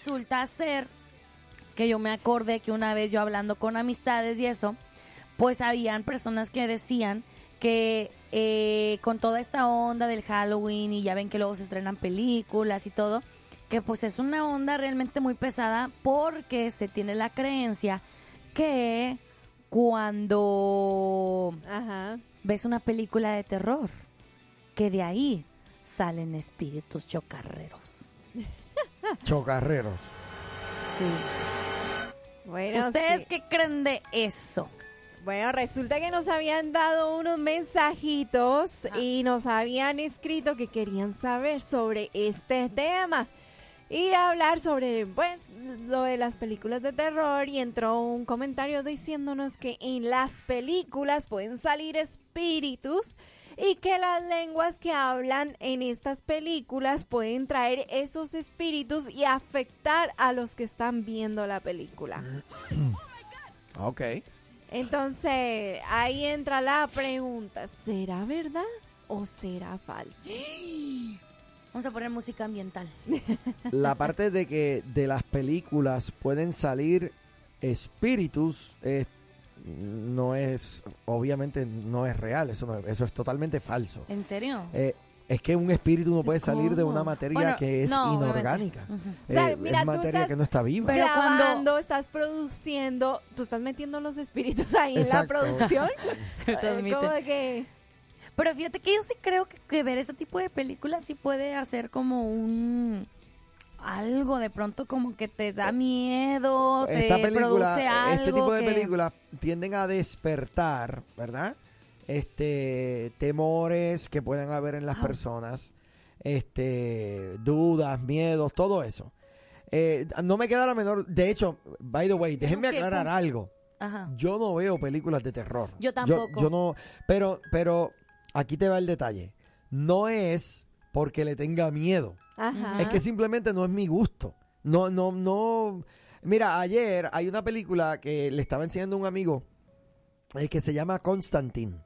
resulta ser que yo me acordé que una vez yo hablando con amistades y eso, pues habían personas que decían que eh, con toda esta onda del Halloween y ya ven que luego se estrenan películas y todo, que pues es una onda realmente muy pesada porque se tiene la creencia que cuando Ajá. ves una película de terror, que de ahí salen espíritus chocarreros. Chocarreros. Sí. Bueno, ¿Ustedes sí. qué creen de eso? Bueno, resulta que nos habían dado unos mensajitos y nos habían escrito que querían saber sobre este tema y hablar sobre pues lo de las películas de terror y entró un comentario diciéndonos que en las películas pueden salir espíritus y que las lenguas que hablan en estas películas pueden traer esos espíritus y afectar a los que están viendo la película. Ok. Entonces, ahí entra la pregunta, ¿será verdad o será falso? Vamos a poner música ambiental. La parte de que de las películas pueden salir espíritus eh, no es, obviamente no es real, eso, no- eso es totalmente falso. ¿En serio? Eh, es que un espíritu no puede salir de una materia Bueno, que es no, inorgánica. O sea, Eh, mira, es tú materia estás- que no está viva. Pero cuando- Grabando, estás produciendo, tú estás metiendo los espíritus ahí Exacto. en la producción. ¿Cómo que? Pero fíjate que yo sí creo que, que ver ese tipo de películas sí puede hacer como un algo de pronto como que te da miedo, te Esta película, produce algo este tipo de que- películas tienden a despertar, ¿verdad? Este temores que puedan haber en las Wow. personas, este dudas, miedos, todo eso. Eh, no me queda la menor. De hecho, by the way, déjenme aclarar algo. Ajá. Yo no veo películas de terror. Yo tampoco. Yo, no, pero, pero aquí te va el detalle. No es porque le tenga miedo. Ajá. Es que simplemente no es mi gusto. No, no, no. Mira, ayer hay una película que le estaba enseñando un amigo eh, que se llama Constantine.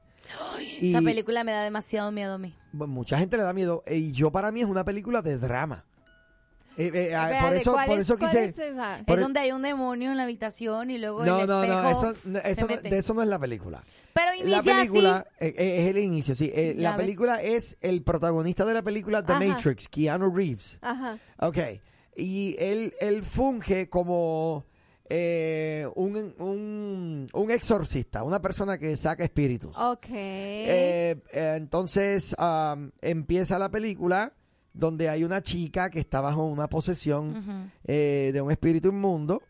Y Esa película me da demasiado miedo a mí. mucha gente le da miedo. eh, Y yo para mí es una película de drama. Eh, eh, ah, por Espérate, eso, ¿cuál por es- eso quise. es esa? Por es el- donde hay un demonio en la habitación y luego No, el no, no, eso, eso no- de eso no es la película. Pero La inicia película así. eh, eh, es el inicio, sí. Eh, la ves. película es el protagonista de la película The Ajá. Matrix, Keanu Reeves. Ajá. Ok. Y él, él funge como eh, un, un, un exorcista, una persona que saca espíritus. Ok. Eh, entonces am, empieza la película donde hay una chica que está bajo una posesión eh, de un espíritu inmundo.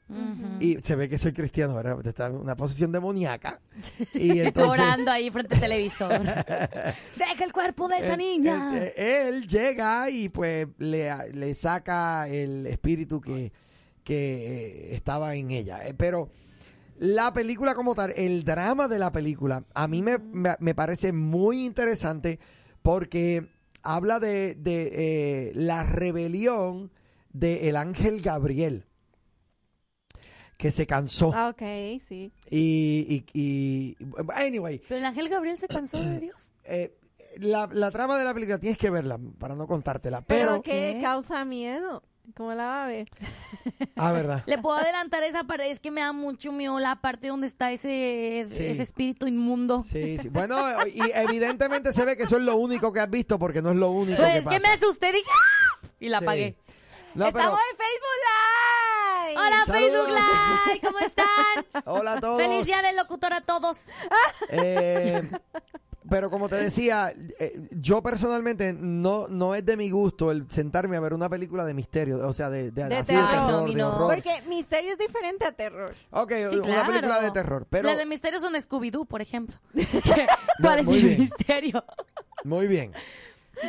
Y se ve que soy cristiano, ¿verdad? Está en una posesión demoníaca. Y entonces... Llorando ahí frente al televisor. Deja el cuerpo de esa Eh, niña. eh, eh, él llega y pues le, le saca el espíritu que, que estaba en ella. Pero la película como tal, el drama de la película, a mí me, me- me parece muy interesante porque habla de, de, eh, la rebelión del ángel Gabriel que se cansó Ah, Ok, sí. y, y, y- anyway Pero el ángel Gabriel se cansó de Dios. eh, la, la trama de la película tienes que verla para no contártela. Pero, Pero, ¿qué ¿Qué? causa miedo? ¿Cómo la va a ver? ah, verdad. Le puedo adelantar esa parte, es que me da mucho miedo la parte donde está ese, Sí. ese espíritu inmundo. Sí, sí. Bueno, y evidentemente se ve que eso es lo único que has visto porque no es lo único Pues que es pasa. que me asusté y dije, ¡ah! y la Sí. apagué. No, pero- ¡Estamos en Facebook Live! Hola Saludos. Facebook Live, ¿cómo están? hola a todos. Feliz día del locutor a todos. Eh, pero como te decía, eh, yo personalmente no, no es de mi gusto el sentarme a ver una película de misterio, o sea, de, de, De así de terror. terror, de no. horror. Porque misterio es diferente a terror. Ok, Sí, una claro. película de terror, pero Las de misterio son Scooby-Doo, por ejemplo. No, ¿Cuál es muy bien. misterio? muy bien.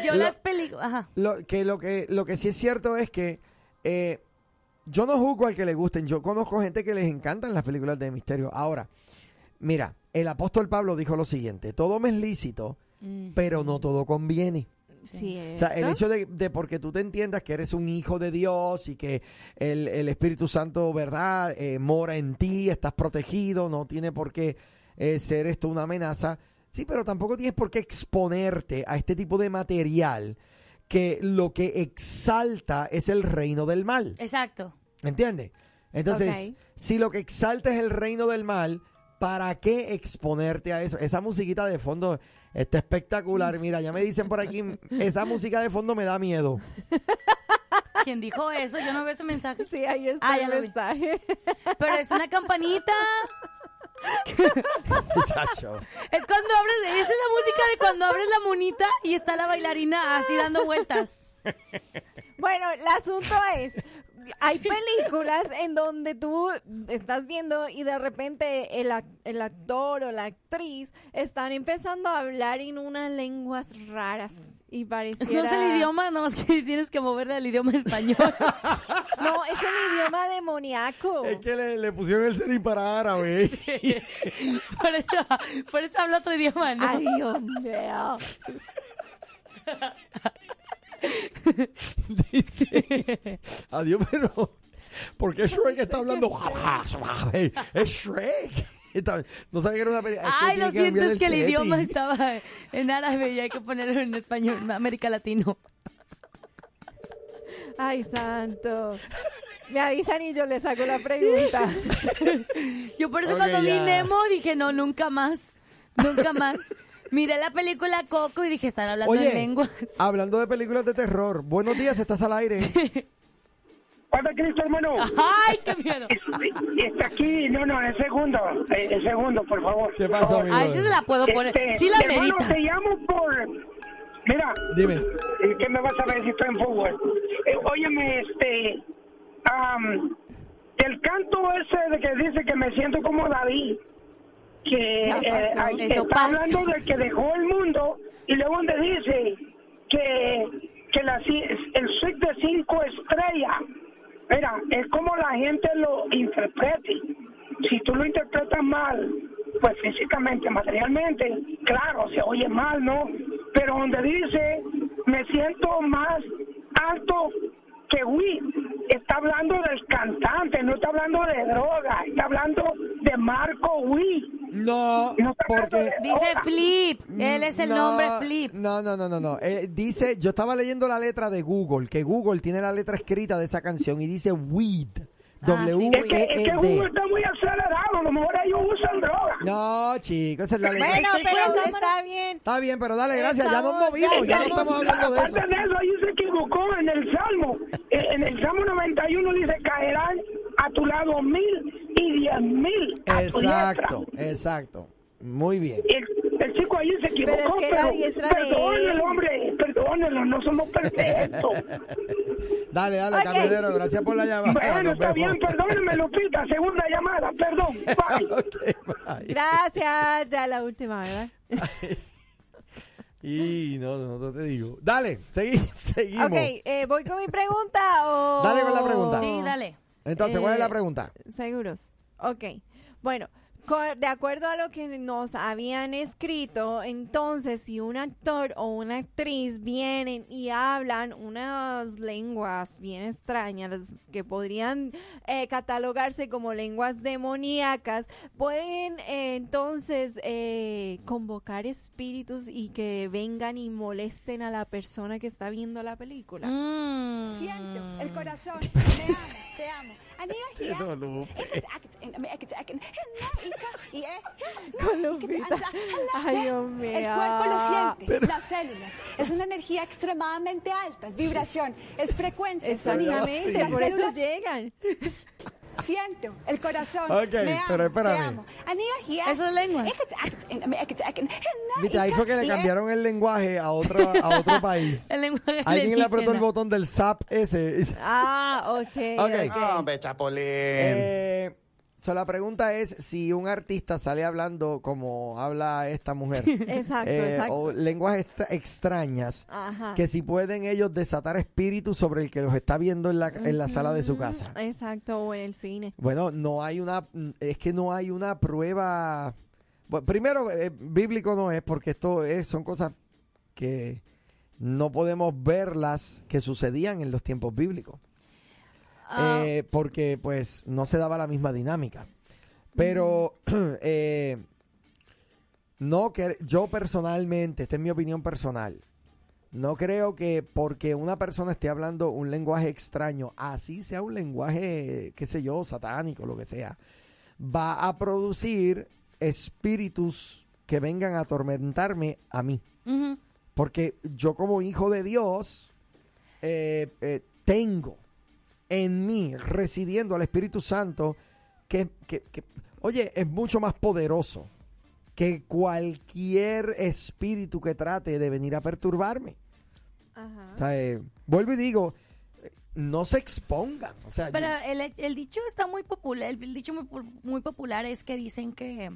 Yo Lo- las películas... Ajá. Lo que, lo que, lo que sí es cierto es que eh, yo no juzgo al que le gusten. Yo conozco gente que les encantan las películas de misterio. Ahora, mira, el apóstol Pablo dijo lo siguiente: todo me es lícito, Mm. pero no todo conviene. Sí, O sea, el hecho de, de porque tú te entiendas que eres un hijo de Dios y que el, el Espíritu Santo, ¿verdad?, Eh, mora en ti, estás protegido, no tiene por qué eh, ser esto una amenaza. Sí, pero tampoco tienes por qué exponerte a este tipo de material que lo que exalta es el reino del mal. Exacto. ¿Entiendes? Entonces, si lo que exalta es el reino del mal, ¿para qué exponerte a eso? Esa musiquita de fondo está espectacular. Mira, ya me dicen por aquí, esa música de fondo me da miedo. ¿Quién dijo eso? Yo no veo ese mensaje. Sí, ahí está Ah, ya el lo vi. mensaje. Pero es una campanita. Muchacho. Es cuando abres, esa es la música de cuando abres la monita y está la bailarina así dando vueltas. Bueno, el asunto es, hay películas en donde tú estás viendo y de repente el, ac- el actor o la actriz están empezando a hablar en unas lenguas raras y pareciera... No es el idioma, nada más que tienes que moverle al idioma español. No, es el idioma demoníaco. Es que le, le pusieron el serín para árabe. por, eso, por eso hablo otro idioma, ¿no? Ay, Dios mío. Dice, adiós, pero ¿por qué Shrek está hablando? es Shrek. No sabía que era una película. Ay, lo siento, es que el setting. idioma estaba en árabe y hay que ponerlo en español, América Latino. Ay, santo. Me avisan y yo le saco la pregunta. Yo por eso Ok, cuando vi ya. Nemo dije, no, nunca más, nunca más. Miré la película Coco y dije, están hablando Oye, en lenguas. hablando de películas de terror, buenos días, estás al aire. Padre Cristo, hermano. ¡Ay, qué miedo! Está aquí. No, no, el segundo. El, el segundo, por favor. ¿Qué pasó, amigo? Ay, sí se la puedo poner. Este, Sí la hermano, merita. te llamo por... Mira. Dime. ¿Qué me vas a ver si estoy en fútbol? Eh, óyeme, este... am, el canto ese de que dice que me siento como David, que eh, ahí está pasa. hablando de que dejó el mundo y luego donde dice que, que la, el suite de cinco estrellas, mira, es como la gente lo interprete. Si tú lo interpretas mal, pues físicamente, materialmente, claro, se oye mal, ¿no? Pero donde dice, me siento más alto que Witt, está hablando del cantante, no está hablando de droga, está hablando de Marco Witt. No, No porque... Dice. Flip. Él es el No, nombre Flip. No, no, no, no, no. Eh, dice, yo estaba leyendo la letra de Google, que Google tiene la letra escrita de esa canción y dice weed. Ah, W Es que, es E que E Google D. está muy acelerado, a lo mejor ellos usan droga. No, chicos, esa es la letra. Bueno, pero de está bien. Está bien, pero dale, gracias. Ya nos movimos, ya no estamos- estamos hablando de eso. Aparte de eso, ahí se equivocó en el Salmo. Salmo 91 dice, caerán a tu lado mil y diez mil a tu Exacto, diestra. exacto. Muy bien. El, el chico ahí se Pero equivocó, es que pero, él. hombre, perdónenlo, no somos perfectos. Dale, dale, Ok. camionero, gracias por la llamada. bueno, Nos está vemos. bien, perdónenme, Lupita, segunda llamada, perdón, bye. Ok, bye. Gracias. Ya la última, ¿verdad? Y no, no, no te digo. Dale, segui- seguimos. Ok, eh, ¿voy con mi pregunta o...? Dale con la pregunta. Sí, dale. Entonces, ¿cuál es Eh, la pregunta? Seguros. Ok. Bueno, de acuerdo a lo que nos habían escrito, entonces si un actor o una actriz vienen y hablan unas lenguas bien extrañas que podrían eh, catalogarse como lenguas demoníacas, pueden eh, entonces eh, convocar espíritus y que vengan y molesten a la persona que está viendo la película. Mm. Siento el corazón, me amo, te amo. Amiga, Qué ya. dolor. Con Lupita. Ay, Dios mío. El cuerpo lo siente, las células. Es una energía extremadamente alta, es vibración, es frecuencia. Exactamente, por eso llegan. Siento el corazón, Ok, me amo, pero espérame. te amo. Amiga, ya. Esas lenguas. Viste, ahí fue que le cambiaron el lenguaje a otro, a otro país. El lenguaje Alguien le apretó el botón del SAP ese. Ah, ok. Ok. ok. Hombre, Chapulín. Eh, So, la pregunta es si un artista sale hablando como habla esta mujer. Exacto, eh, exacto. O lenguas extra- extrañas. Ajá. Que si pueden ellos desatar espíritus sobre el que los está viendo en la, en la sala de su casa. Exacto, o en el cine. Bueno, no hay una, es que no hay una prueba. Bueno, primero, eh, bíblico no es, porque esto es, son cosas que no podemos verlas que sucedían en los tiempos bíblicos. Ah, Eh, porque pues no se daba la misma dinámica. Pero eh, no que yo personalmente, esta es mi opinión personal, no creo que porque una persona esté hablando un lenguaje extraño, así sea un lenguaje, qué sé yo, satánico, lo que sea, va a producir espíritus que vengan a atormentarme a mí. Porque yo como hijo de Dios eh, eh, tengo en mí, residiendo al Espíritu Santo, que, que- que, oye, es mucho más poderoso que cualquier espíritu que trate de venir a perturbarme. Ajá. O sea, eh, vuelvo y digo, no se expongan. O sea, Pero yo- el, el dicho está muy popular, el dicho muy, muy popular es que dicen que,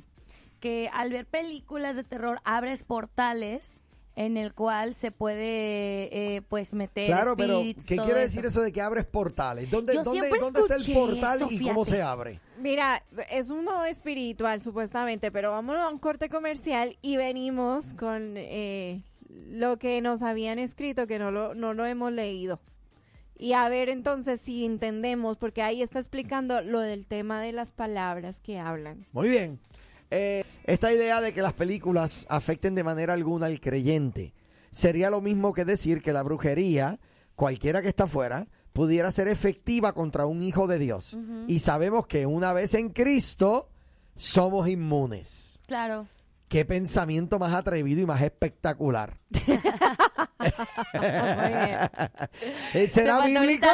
que al ver películas de terror abres portales en el cual se puede eh, pues meter claro, pero ¿qué quiere decir eso de que abres portales? ¿Dónde, Yo dónde, está el portal eso, y cómo se abre? Mira, es uno espiritual supuestamente, pero vámonos a un corte comercial y venimos con eh, lo que nos habían escrito, que no lo, no lo hemos leído. Y a ver entonces si entendemos, porque ahí está explicando lo del tema de las palabras que hablan. Muy bien. Eh, esta idea de que las películas afecten de manera alguna al creyente sería lo mismo que decir que la brujería, cualquiera que está afuera, pudiera ser efectiva contra un hijo de Dios. Y sabemos que una vez en Cristo somos inmunes. Claro. Qué pensamiento más atrevido y más espectacular. Eh, ¿Será bíblico?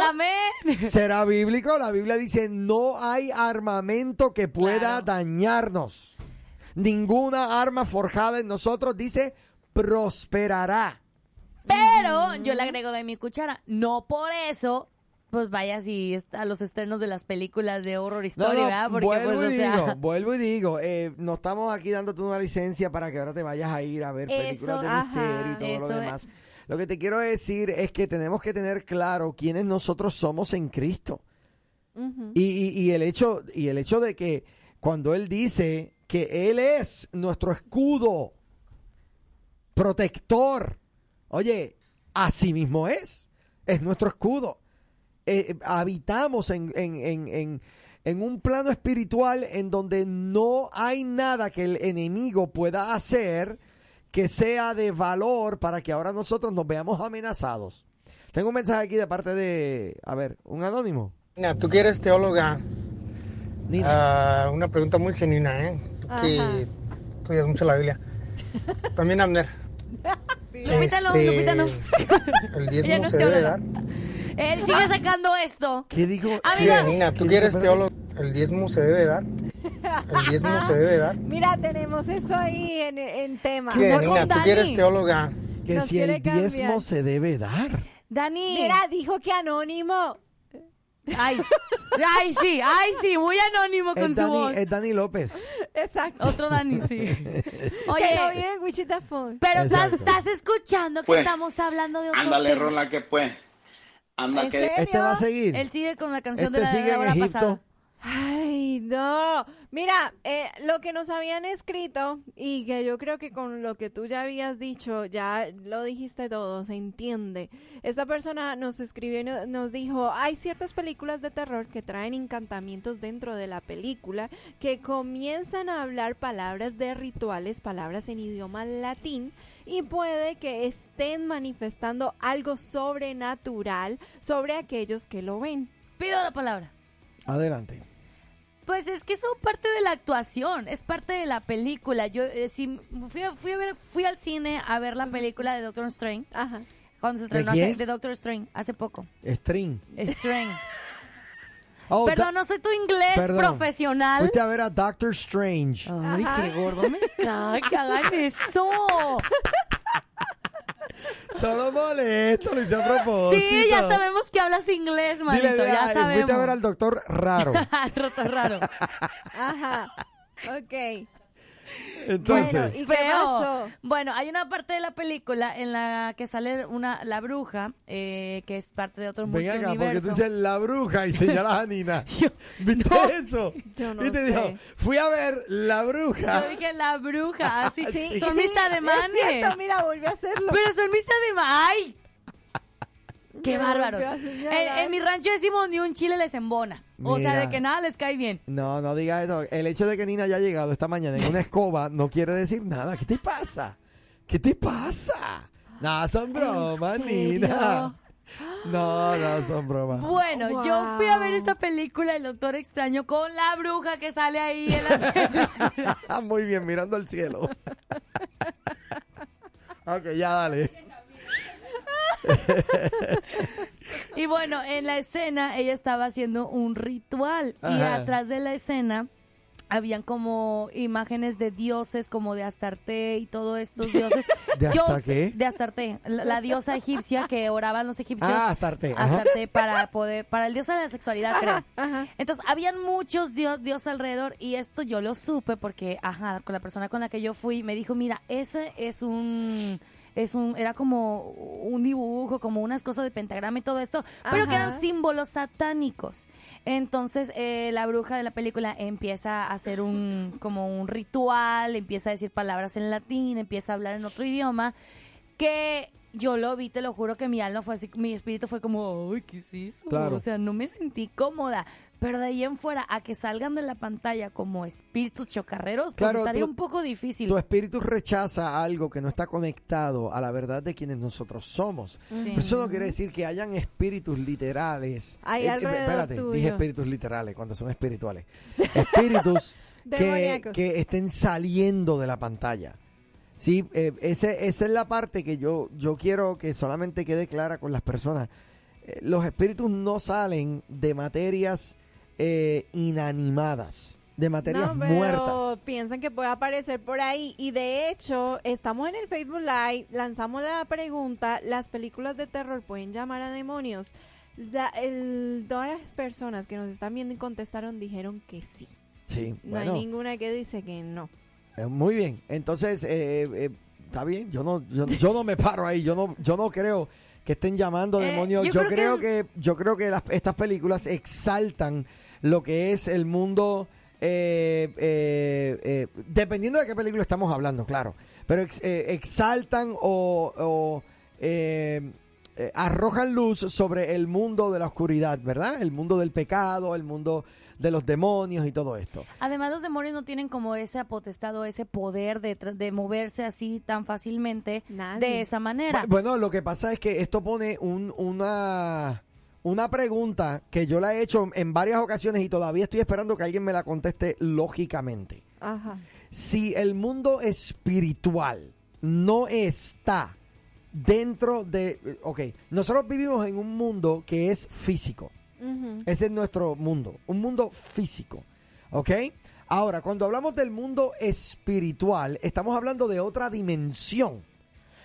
¿Será bíblico? La Biblia dice, no hay armamento que pueda Claro. dañarnos. Ninguna arma forjada en nosotros, dice, prosperará. Pero yo le agrego de mi cuchara. No por eso, pues vaya así est- a los estrenos de las películas de horror No, story, no, ¿verdad? Porque vuelvo, pues, o y sea, digo, vuelvo y digo, eh, no estamos aquí dándote una licencia para que ahora te vayas a ir a ver Eso, películas de ajá, misterio y todo eso lo demás. es. Lo que te quiero decir es que tenemos que tener claro quiénes nosotros somos en Cristo. Y, y- y el hecho, y el hecho de que cuando Él dice que Él es nuestro escudo, protector, oye, así mismo es, es nuestro escudo. Eh, habitamos en, en- en- en- en un plano espiritual en donde no hay nada que el enemigo pueda hacer que sea de valor para que ahora nosotros nos veamos amenazados. Tengo un mensaje aquí de parte de, a ver, un anónimo. Nina, tú que eres teóloga, ah, una pregunta muy genuina, ¿eh? Tú Ajá. que estudias mucho la Biblia. También. Lupita no, este, Lupita no. El diezmo no se debe dar. Él sigue sacando esto. ¿Qué dijo? Amiga. Nina, tú ¿Qué que eres dijo? teóloga, el diezmo se debe dar. El diezmo se debe dar. Mira, tenemos eso ahí en, en tema. ¿Qué, Nina, con tú que eres Dani. teóloga, Que Nos si el cambiar. diezmo se debe dar. Dani. Mira, dijo que anónimo. Ay, ay, sí, ay, sí, muy anónimo con Es su Dani, voz. es Dani López. Exacto. Otro Dani, sí. que Oye, vive en Wichita Falls. pero estás, Exacto. estás escuchando que Pues, estamos hablando de otro Ándale, tema. Rola, que pues. Anda, ¿En que. serio? Este va a seguir. Él sigue con la canción Este de la, sigue la en hora Egipto. pasada. Ay, no. Mira, eh, lo que nos habían escrito y que yo creo que con lo que tú ya habías dicho, ya lo dijiste todo, se entiende. Esta persona nos escribió y no- nos dijo, hay ciertas películas de terror que traen encantamientos dentro de la película que comienzan a hablar palabras de rituales, palabras en idioma latín y puede que estén manifestando algo sobrenatural sobre aquellos que lo ven. Pido la palabra. Adelante. Pues es que son parte de la actuación, es parte de la película. Yo eh, sí, fui, fui, a ver, fui al cine a ver la película de Doctor Strange, Ajá. cuando se estrenó quién? hace- de Doctor Strange, hace poco. String. Strange. Oh, Perdón, no soy tu inglés perdón. profesional. Fuiste a ver a Doctor Strange. Ay, qué gordo me hagan eso. Todo molesto, lo hice a propósito. Sí, ya sabemos que hablas inglés, manito. Dile, ya ay, sabemos. fuiste a ver al doctor raro. Roto raro. Ajá. Ok. Entonces, Bueno, ¿y qué Feo. pasó? Bueno, hay una parte de la película en la que sale una la bruja, eh, que es parte de otro ven acá, porque tú dices la bruja y señalas a Nina. Yo- ¿Viste no. eso? Yo no y te sé. dijo, fui a ver la bruja. Yo dije la bruja, así. Sí, son sí, mis Es ademanes. cierto, mira, volví a hacerlo. Pero son mis ademanes. ¡Ay! ¡Qué bárbaros! señalar. En, en mi rancho decimos ni un chile les embona. O sea, de que nada les cae bien. No, no digas eso. El hecho de que Nina haya llegado esta mañana en una escoba no quiere decir nada. ¿Qué te pasa? ¿Qué te pasa? No, son bromas, Nina. No, no, son bromas. Bueno, yo fui a ver esta película El Doctor Extraño con la bruja que sale ahí en la. Muy bien, mirando al cielo. ok, ya dale. Y bueno, en la escena ella estaba haciendo un ritual y Ajá. atrás de la escena habían como imágenes de dioses como de Astarte y todos estos dioses. ¿De Yo hasta sé- qué? De Astarte, la, la diosa egipcia que oraban los egipcios. Ah, Astarte. ajá. Astarte para poder, para el dios de la sexualidad, creo. Entonces, habían muchos dios, dios alrededor y esto yo lo supe porque, ajá, con la persona con la que yo fui me dijo, mira, ese es un, es un, era como un dibujo, como unas cosas de pentagrama y todo esto, pero que eran símbolos satánicos. Entonces, eh, la bruja de la película empieza a hacer un, como un ritual, empieza a decir palabras en latín, empieza a hablar en otro idioma, que yo lo vi, te lo juro que mi alma fue así, mi espíritu fue como, ay, ¿qué es eso? Claro. O sea, no me sentí cómoda. Pero de ahí en fuera, a que salgan de la pantalla como espíritus chocarreros, pues Claro, estaría un poco difícil. Tu espíritu rechaza algo que no está conectado a la verdad de quienes nosotros somos. Sí. Pero eso no quiere decir que hayan espíritus literales. Alrededor espérate, tuyo. dije espíritus literales cuando son espirituales. Espíritus que estén saliendo de la pantalla. Sí, eh, ese, esa es la parte que yo, yo quiero que solamente quede clara con las personas. Eh, los espíritus no salen de materias eh, inanimadas, de materias no, pero muertas. piensan que puede aparecer por ahí. Y de hecho, estamos en el Facebook Live, lanzamos la pregunta, ¿las películas de terror pueden llamar a demonios? La- el- todas las personas que nos están viendo y contestaron dijeron que sí. Sí, No bueno. hay ninguna que dice que no. Eh, Muy bien, entonces eh, eh, está bien. Yo no, yo, yo no me paro ahí. Yo no, yo no creo que estén llamando Eh, demonios. yo Yo, creo creo, que- que, yo creo que las- estas películas exaltan lo que es el mundo. eh, eh, eh, dependiendo de qué película estamos hablando, claro. Pero ex- eh, exaltan o, o, eh, arrojan luz sobre el mundo de la oscuridad, ¿verdad? El mundo del pecado, el mundo de los demonios y todo esto. Además, los demonios no tienen como ese potestad o ese poder de, de moverse así tan fácilmente Nadie. de esa manera. Bu- Bueno, lo que pasa es que esto pone un- una, una pregunta que yo la he hecho en varias ocasiones y todavía estoy esperando que alguien me la conteste lógicamente. Ajá. Si el mundo espiritual no está dentro de... Ok, nosotros vivimos en un mundo que es físico. Ese es nuestro mundo, un mundo físico. ¿Ok? Ahora, cuando hablamos del mundo espiritual, estamos hablando de otra dimensión.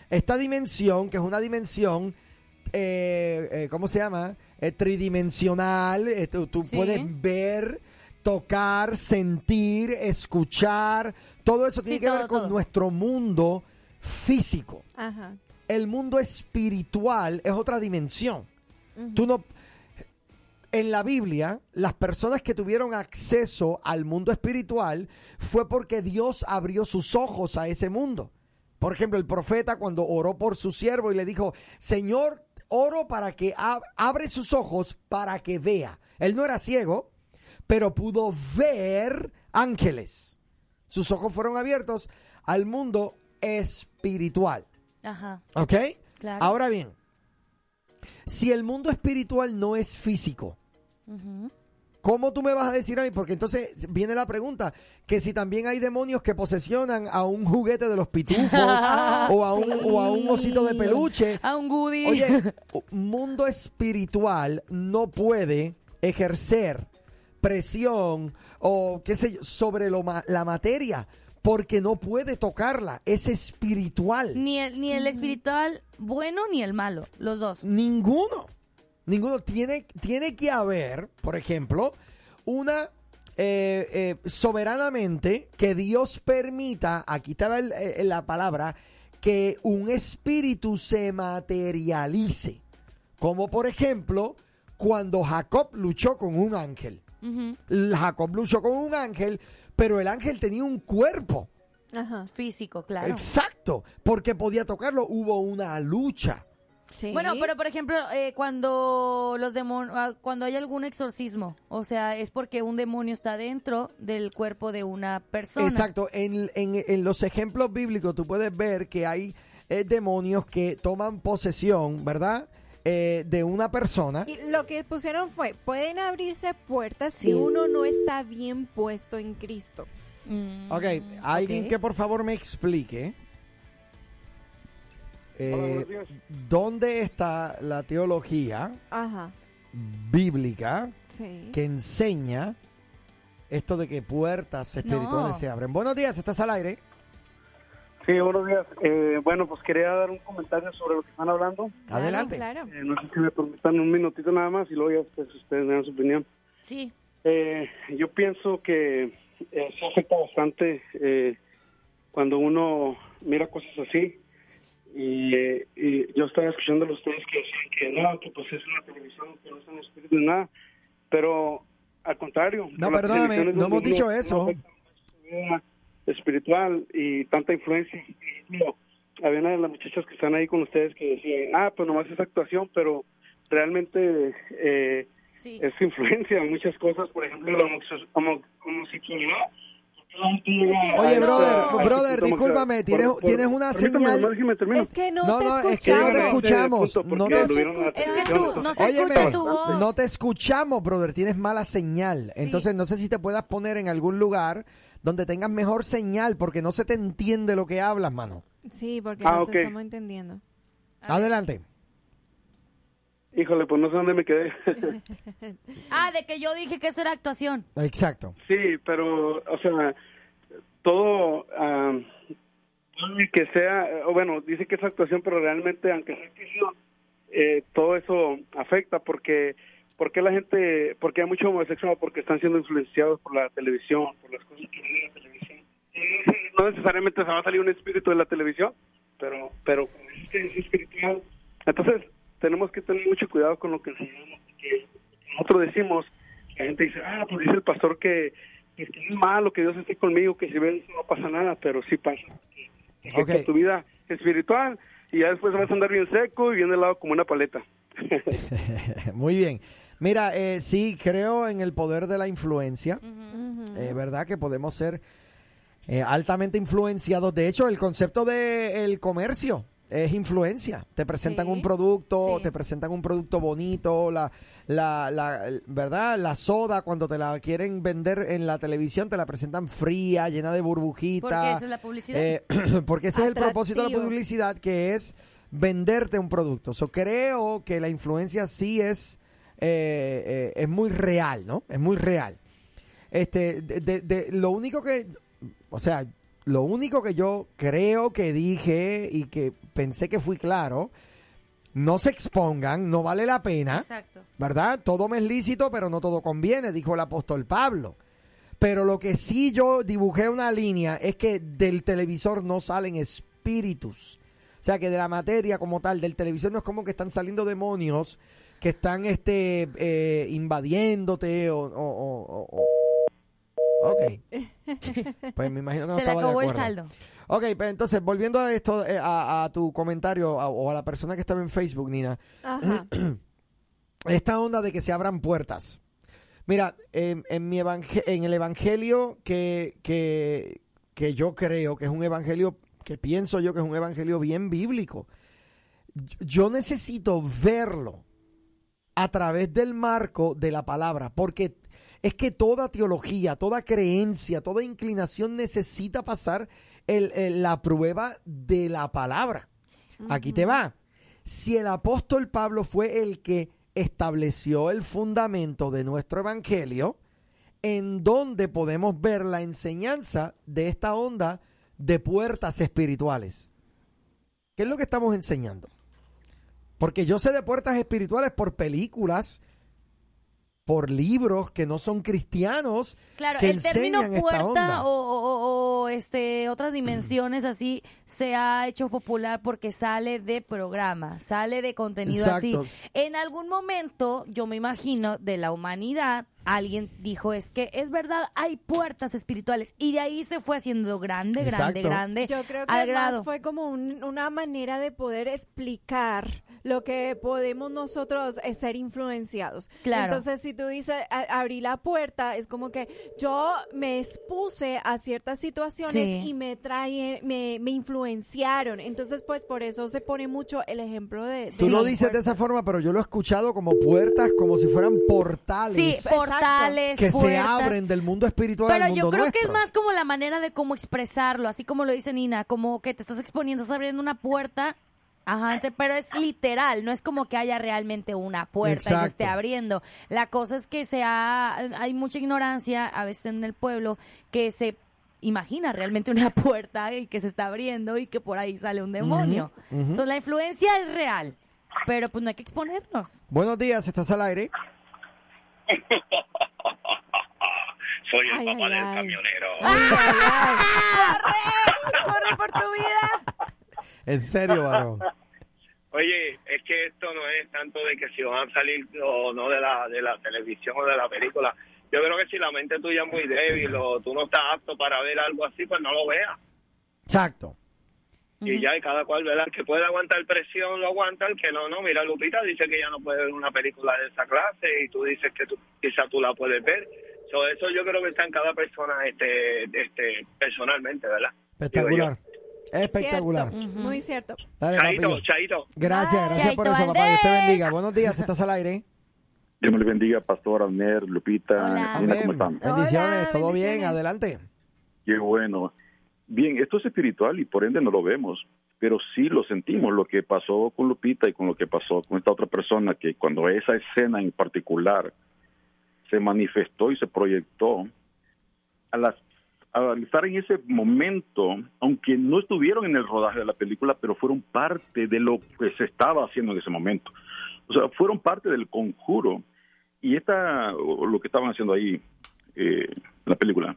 Esta dimensión, que es una dimensión, eh, eh, ¿cómo se llama? Eh, tridimensional. tú tú Sí. puedes ver, tocar, sentir, escuchar. Todo eso tiene Sí, que todo, ver con todo. nuestro mundo físico. Ajá. El mundo espiritual es otra dimensión. Tú no. En la Biblia, las personas que tuvieron acceso al mundo espiritual fue porque Dios abrió sus ojos a ese mundo. Por ejemplo, el profeta cuando oró por su siervo y le dijo, Señor, oro para que ab- abre sus ojos para que vea. Él no era ciego, pero pudo ver ángeles. Sus ojos fueron abiertos al mundo espiritual. Ajá, ¿Ok? claro. Ahora bien, si el mundo espiritual no es físico. ¿cómo tú me vas a decir a mí? Porque entonces viene la pregunta, que si también hay demonios que posesionan a un juguete de los pitufos o, a un, o a un osito de peluche. A un Goody. Oye, mundo espiritual no puede ejercer presión o qué sé yo sobre lo la materia porque no puede tocarla, es espiritual. Ni el, ni el espiritual bueno ni el malo, los dos. Ninguno. Ninguno. Tiene, tiene que haber, por ejemplo, una eh, eh, soberanamente que Dios permita, aquí está el- eh, la palabra, que un espíritu se materialice. Como por ejemplo, cuando Jacob luchó con un ángel. Jacob luchó con un ángel, pero el ángel tenía un cuerpo. Ajá. Físico, claro. Exacto, porque podía tocarlo. Hubo una lucha. Sí. Bueno, pero por ejemplo, eh, cuando los demonios, cuando hay algún exorcismo, o sea, es porque un demonio está dentro del cuerpo de una persona. Exacto, en, en- en los ejemplos bíblicos tú puedes ver que hay eh, demonios que toman posesión, ¿verdad? Eh, de una persona. Y lo que pusieron fue, pueden abrirse puertas Sí. si uno no está bien puesto en Cristo. Mm, Ok, alguien que por favor me explique eh, Hola, dónde está la teología Ajá, bíblica sí. que enseña esto de que puertas espirituales No. se abren. Buenos días, estás al aire. Sí, buenos días. Eh, bueno, pues quería dar un comentario sobre lo que están hablando. Adelante. Claro. Eh, no sé si me permitan un minutito nada más y luego ya pues, ustedes me dan su opinión. Sí. Eh, yo pienso que eh, sí afecta bastante cuando uno mira cosas así. Y, y yo estaba escuchando a ustedes que decían que no, que pues es una televisión, que no es un espíritu ni nada. Pero al contrario. No, perdóname, no hemos dicho uno- eso. uno espiritual y tanta influencia. Había una de las muchachas que están ahí con ustedes que decían, ah, pues nomás es actuación, pero realmente eh, Sí. es influencia en muchas cosas, por ejemplo, la homosexualidad. Oye, brother, brother, discúlpame, tienes, tienes una señal. Es que no, No, te no, es que escuchamos. no te escuchamos. No te- la Es que tú, no se Óyeme, escucha tu voz. no te escuchamos, brother. Tienes mala señal. Entonces, no sé si te puedas poner en algún lugar donde tengas mejor señal, porque no se te entiende lo que hablas, mano. Sí, porque Ah, no ok. te estamos entendiendo. Adelante. Híjole, pues no sé dónde me quedé. Ah, de que yo dije que eso era actuación. Exacto. sí, pero, o sea, todo ah, puede que sea, o bueno, dice que es actuación, pero realmente, aunque sea actuación, eh, todo eso afecta porque porque la gente, porque hay mucho homosexual, porque están siendo influenciados por la televisión, por las cosas que ven en la televisión. No necesariamente se va a salir un espíritu de la televisión, pero pero es que es espiritual. Entonces, tenemos que tener mucho cuidado con lo que enseñamos, porque nosotros decimos, la gente dice, ah, pues dice el pastor que, que es malo, que Dios esté conmigo, que si ven no pasa nada, pero sí pasa. Que afecta Ok. tu vida espiritual y ya después vas a andar bien seco y bien helado como una paleta. Muy bien. Mira, eh, sí, creo en el poder de la influencia. Es verdad que podemos ser eh, altamente influenciados. De hecho, el concepto del comercio es influencia. Te presentan Sí, un producto, sí. te presentan un producto bonito, la, la, la, ¿verdad? La soda, cuando te la quieren vender en la televisión, te la presentan fría, llena de burbujitas. Porque esa es la publicidad. Eh, porque ese es el propósito de la publicidad, que es venderte un producto. So, creo que la influencia sí es, eh, eh, es muy real, ¿no? Es muy real. Este, de, de- de- lo único que, o sea, lo único que yo creo que dije y que pensé que fui claro, no se expongan, no vale la pena. Exacto. ¿verdad? Todo me es lícito, pero no todo conviene, dijo el apóstol Pablo. Pero lo que sí yo dibujé una línea es que del televisor no salen espíritus. O sea, que de la materia como tal, del televisor no es como que están saliendo demonios que están este eh, invadiéndote o, o- o- o- Ok. Pues me imagino que no Se le estaba de acabó el acuerdo. saldo. Ok, pues entonces, volviendo a esto, eh, a, a tu comentario a- o a la persona que estaba en Facebook, Nina, Ajá. esta onda de que se abran puertas. Mira, en, en mi evangel- en el evangelio que, que, que yo creo que es un evangelio, que pienso yo que es un evangelio bien bíblico, yo necesito verlo a través del marco de la palabra, porque es que toda teología, toda creencia, toda inclinación necesita pasar el- el- la prueba de la palabra. Aquí te va. Si el apóstol Pablo fue el que estableció el fundamento de nuestro evangelio, en donde podemos ver la enseñanza de esta onda de puertas espirituales. ¿Qué es lo que estamos enseñando? Porque yo sé de puertas espirituales por películas, por libros que no son cristianos, Claro, que el término puerta onda. o, o- o, este, otras dimensiones así se ha hecho popular porque sale de programa, sale de contenido Exacto. así. En algún momento, yo me imagino, de la humanidad, alguien dijo, es que es verdad, hay puertas espirituales. Y de ahí se fue haciendo grande, grande, Exacto. grande. Yo creo que al más grado. fue como un- una manera de poder explicar lo que podemos nosotros eh, ser influenciados. Claro. Entonces, si tú dices a- abrí la puerta, es como que yo me expuse a ciertas situaciones Sí. y me trae, me, me influenciaron. Entonces, pues por eso se pone mucho el ejemplo de. de Tú lo dices de esa forma, pero yo lo he escuchado como puertas, como si fueran portales Sí, portales, que se abren del mundo espiritual Pero al mundo yo creo que es más como la manera de cómo expresarlo, así como lo dice Nina, como que te estás exponiendo, estás abriendo una puerta, ajá, pero es literal, no es como que haya realmente una puerta y se Exacto. esté abriendo. La cosa es que se ha, hay mucha ignorancia a veces en el pueblo que se imagina realmente una puerta y que se está abriendo y que por ahí sale un demonio. Entonces la influencia es real, pero pues no hay que exponernos. Buenos días, ¿estás al aire? Soy el Ay, papá ay, del ay. camionero. ¡Corre! ¡Corre por tu vida! En serio, varón. Oye, es que esto no es tanto de que si van a salir o no de la, de la televisión o de la película. Yo creo que si la mente tuya es muy débil o tú no estás apto para ver algo así, pues no lo veas. Exacto. Y ya, y cada cual, ¿verdad? El que puede aguantar presión lo aguanta, el que no, no. Mira, Lupita dice que ya no puede ver una película de esa clase y tú dices que tú, quizá tú la puedes ver. So, eso yo creo que está en cada persona este, este personalmente, ¿verdad? Espectacular. Espectacular. Cierto, Muy cierto. Dale, Chaito, chaito. Gracias, gracias por eso, papá. Dios te bendiga. Buenos días, ¿estás al aire? Dios me le bendiga, Pastor Abner, Lupita, Hola. Nina. ¿cómo están? Bendiciones, Hola, todo bien, adelante. Qué bueno. Bien, esto es espiritual y por ende no lo vemos, pero sí lo sentimos, lo que pasó con Lupita y con lo que pasó con esta otra persona, que cuando esa escena en particular se manifestó y se proyectó, a al estar en ese momento, aunque no estuvieron en el rodaje de la película, pero fueron parte de lo que se estaba haciendo en ese momento. O sea, fueron parte del conjuro. Y esta, lo que estaban haciendo ahí eh, la película,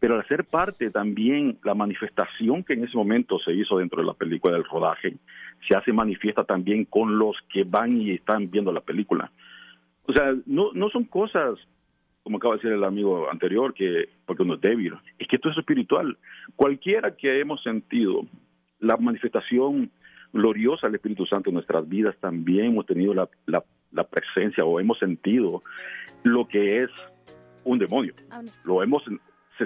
pero al ser parte también la manifestación que en ese momento se hizo dentro de la película del rodaje se hace manifiesta también con los que van y están viendo la película. O sea no no son cosas como acaba de decir el amigo anterior que porque uno es débil es que esto es espiritual. Cualquiera que hemos sentido la manifestación gloriosa del Espíritu Santo en nuestras vidas también hemos tenido la, la, la presencia o hemos sentido lo que es un demonio. Lo hemos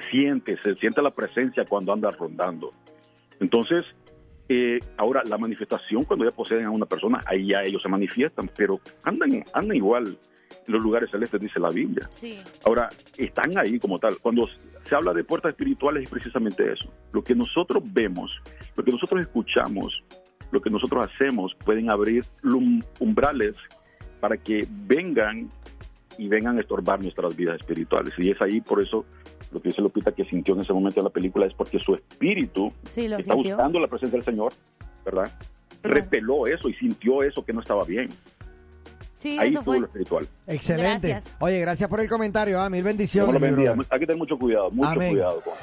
se siente se siente la presencia cuando anda rondando. Entonces eh, ahora la manifestación cuando ya poseen a una persona ahí ya ellos se manifiestan pero andan andan igual. En los lugares celestes dice la Biblia. Sí. ahora están ahí como tal. Cuando se habla de puertas espirituales es precisamente eso. Lo que nosotros vemos lo que nosotros escuchamos lo que nosotros hacemos pueden abrir umbrales para que vengan y vengan a estorbar nuestras vidas espirituales. Y es ahí por eso lo que dice Lupita que sintió en ese momento de la película es porque su espíritu Sí, lo está sintió. buscando la presencia del Señor, ¿verdad? Repeló eso y sintió eso que no estaba bien. Sí, ahí eso estuvo fue. lo espiritual. Excelente. Gracias. Oye, gracias por el comentario. Ah, mil bendiciones. que tener mucho cuidado, mucho Amén. cuidado con eso.